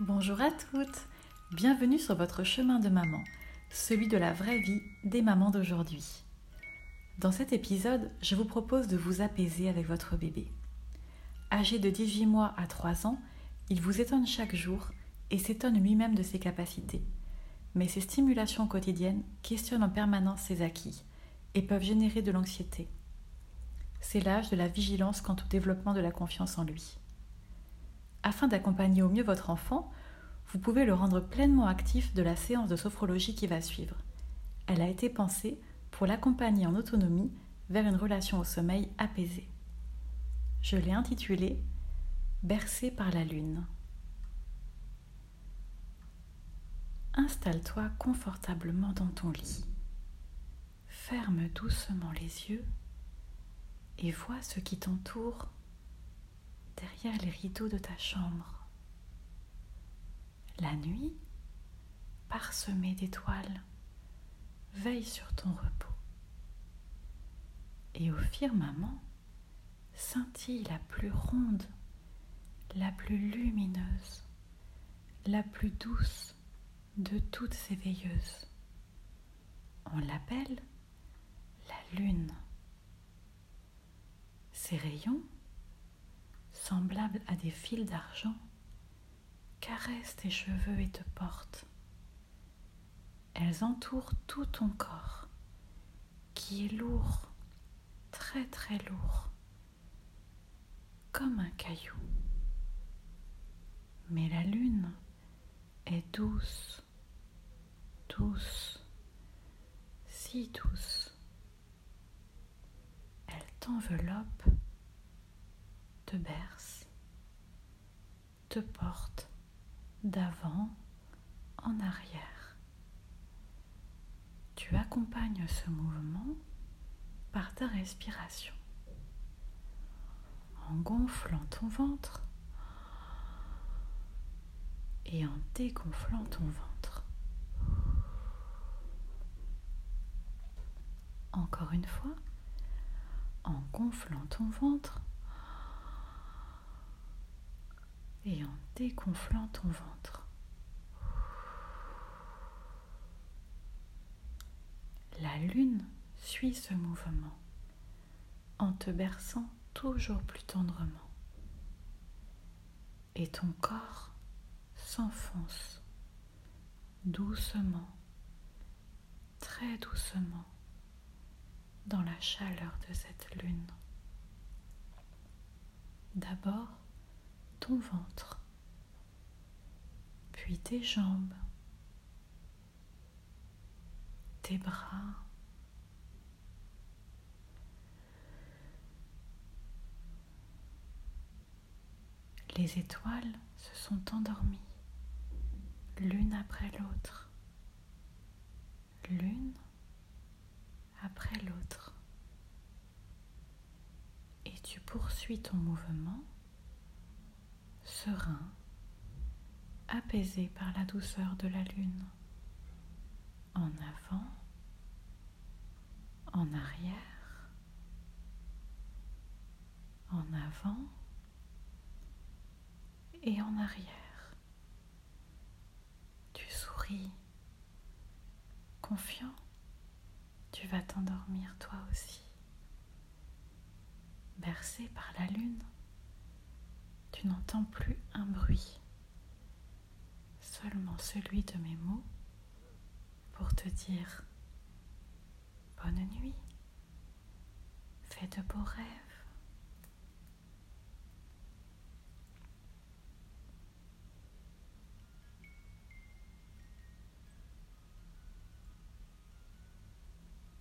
Bonjour à toutes, bienvenue sur votre chemin de maman, celui de la vraie vie des mamans d'aujourd'hui. Dans cet épisode, je vous propose de vous apaiser avec votre bébé. Âgé de 18 mois à 3 ans, il vous étonne chaque jour et s'étonne lui-même de ses capacités. Mais ses stimulations quotidiennes questionnent en permanence ses acquis et peuvent générer de l'anxiété. C'est l'âge de la vigilance quant au développement de la confiance en lui. Afin d'accompagner au mieux votre enfant, vous pouvez le rendre pleinement actif de la séance de sophrologie qui va suivre. Elle a été pensée pour l'accompagner en autonomie vers une relation au sommeil apaisée. Je l'ai intitulée Bercé par la lune. Installe-toi confortablement dans ton lit. Ferme doucement les yeux et vois ce qui t'entoure derrière les rideaux de ta chambre. La nuit, parsemée d'étoiles, veille sur ton repos. Et au firmament scintille la plus ronde, la plus lumineuse, la plus douce de toutes ces veilleuses. On l'appelle la lune. Ses rayons semblables à des fils d'argent, caressent tes cheveux et te portent. Elles entourent tout ton corps, qui est lourd, très très lourd, comme un caillou. Mais la lune est douce, douce, si douce. Elle t'enveloppe berce, te porte d'avant en arrière. Tu accompagnes ce mouvement par ta respiration en gonflant ton ventre et en dégonflant ton ventre. Encore une fois, en gonflant ton ventre et en dégonflant ton ventre. La lune suit ce mouvement en te berçant toujours plus tendrement. Et ton corps s'enfonce doucement, très doucement, dans la chaleur de cette lune. D'abord, ton ventre, puis tes jambes, tes bras, Les étoiles se sont endormies, l'une après l'autre, l'une après l'autre. Et tu poursuis ton mouvement serein, apaisé par la douceur de la lune, en avant, en arrière, en avant et en arrière. Tu souris, confiant, tu vas t'endormir toi aussi, bercé par la lune tu n'entends plus un bruit, seulement celui de mes mots pour te dire bonne nuit, fais de beaux rêves.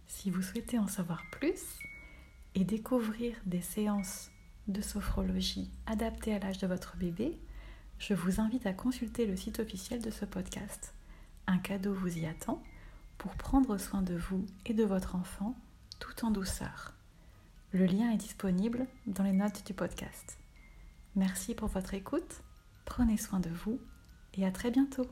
Si vous souhaitez en savoir plus et découvrir des séances de sophrologie adaptée à l'âge de votre bébé, je vous invite à consulter le site officiel de ce podcast. Un cadeau vous y attend pour prendre soin de vous et de votre enfant tout en douceur. Le lien est disponible dans les notes du podcast. Merci pour votre écoute, prenez soin de vous et à très bientôt.